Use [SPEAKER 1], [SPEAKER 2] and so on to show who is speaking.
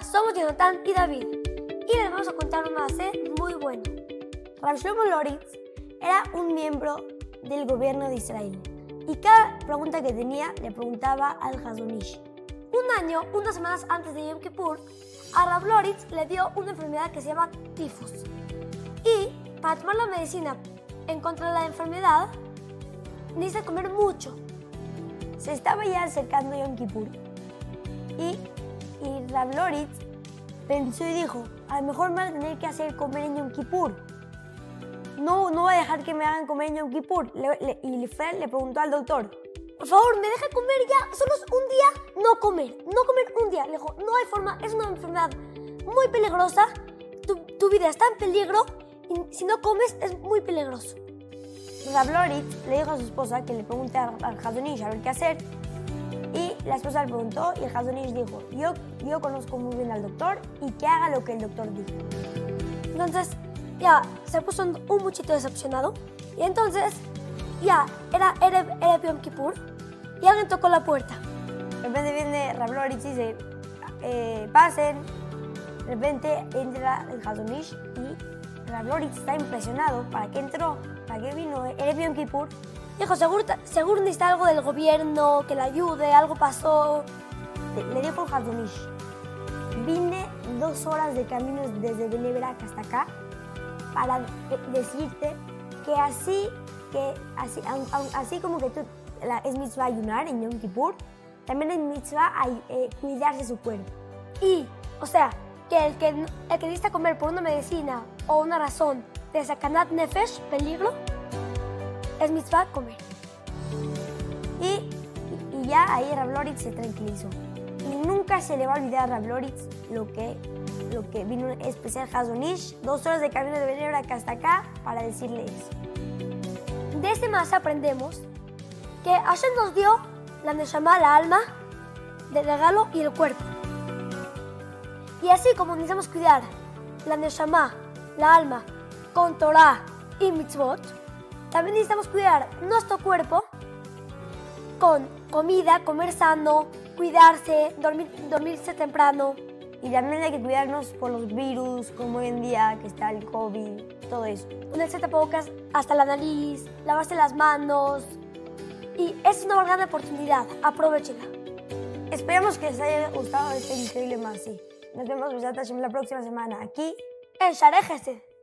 [SPEAKER 1] Jonathan y David y les vamos a contar un macé muy bueno.
[SPEAKER 2] Rav Shlomo Loritz era un miembro del gobierno de Israel y cada pregunta que tenía le preguntaba al Hazonish.
[SPEAKER 1] Un año, unas semanas antes de Yom Kippur, a Rav Loritz le dio una enfermedad que se llama tifus. Y para tomar la medicina en contra de la enfermedad, necesita comer mucho.
[SPEAKER 2] Se estaba ya acercando Yom Kippur y, Rav Loritz pensó y dijo, a lo mejor me van a tener que hacer comer en Yom Kippur. No, no voy a dejar que me hagan comer en Yom Kippur. Le- le- y fue, le preguntó al doctor,
[SPEAKER 1] Por favor, me deja comer ya, solo es un día, no comer, no comer un día. Le dijo, no hay forma, es una enfermedad muy peligrosa, tu, tu vida está en peligro y si no comes es muy peligroso.
[SPEAKER 2] Rav Loritz le dijo a su esposa que le pregunte al al Hazonish a ver qué hacer. La esposa le preguntó y el Hazonish dijo, yo, yo conozco muy bien al doctor y que haga lo que el doctor diga.
[SPEAKER 1] Entonces, ya se puso un, muchito decepcionado. Y entonces, ya era, era, era Yom Kippur y alguien tocó la puerta.
[SPEAKER 2] De repente viene Rav Loritz y dice, eh, pasen. De repente entra el Hazonish y Rav Loritz está impresionado. ¿Para qué entró? ¿Para qué vino? Era Yom Kippur.
[SPEAKER 1] Dijo, seguro, seguro necesita algo del gobierno, que le ayude, algo pasó.
[SPEAKER 2] Le, dijo el Hazonish, vine dos horas de camino desde Beneverac hasta acá para decirte que así, que así, así como que tú, la, es mitzvah ayunar en Yom Kippur, también es mitzvah ay- eh, cuidarse su cuerpo.
[SPEAKER 1] Y, o sea, que el que, el que necesita comer por una medicina o una razón de sacanat nefesh, peligro, es mitzvah comer.
[SPEAKER 2] Y, y ya ahí Rav Loritz se tranquilizó. Y nunca se le va a olvidar a Rav Loritz lo que, lo que vino especial Hazonish, dos horas de camino de Beneverac hasta acá para decirle eso.
[SPEAKER 1] De este más aprendemos que Hashem nos dio la neshama, la alma, del regalo y el cuerpo. Y así como necesitamos cuidar la neshama, la alma, con Torah y mitzvot, también necesitamos cuidar nuestro cuerpo con comida, comer sano, cuidarse, dormir, dormirse temprano.
[SPEAKER 2] Y también hay que cuidarnos por los virus, como hoy en día que está el COVID, todo eso.
[SPEAKER 1] ponerse tapabocas hasta la nariz, lavarse las manos. Y es una gran oportunidad, aprovechenla.
[SPEAKER 2] Esperamos que les haya gustado este increíble Masi. Nos vemos Besat Hashem, la próxima semana aquí
[SPEAKER 1] En Share Gesed.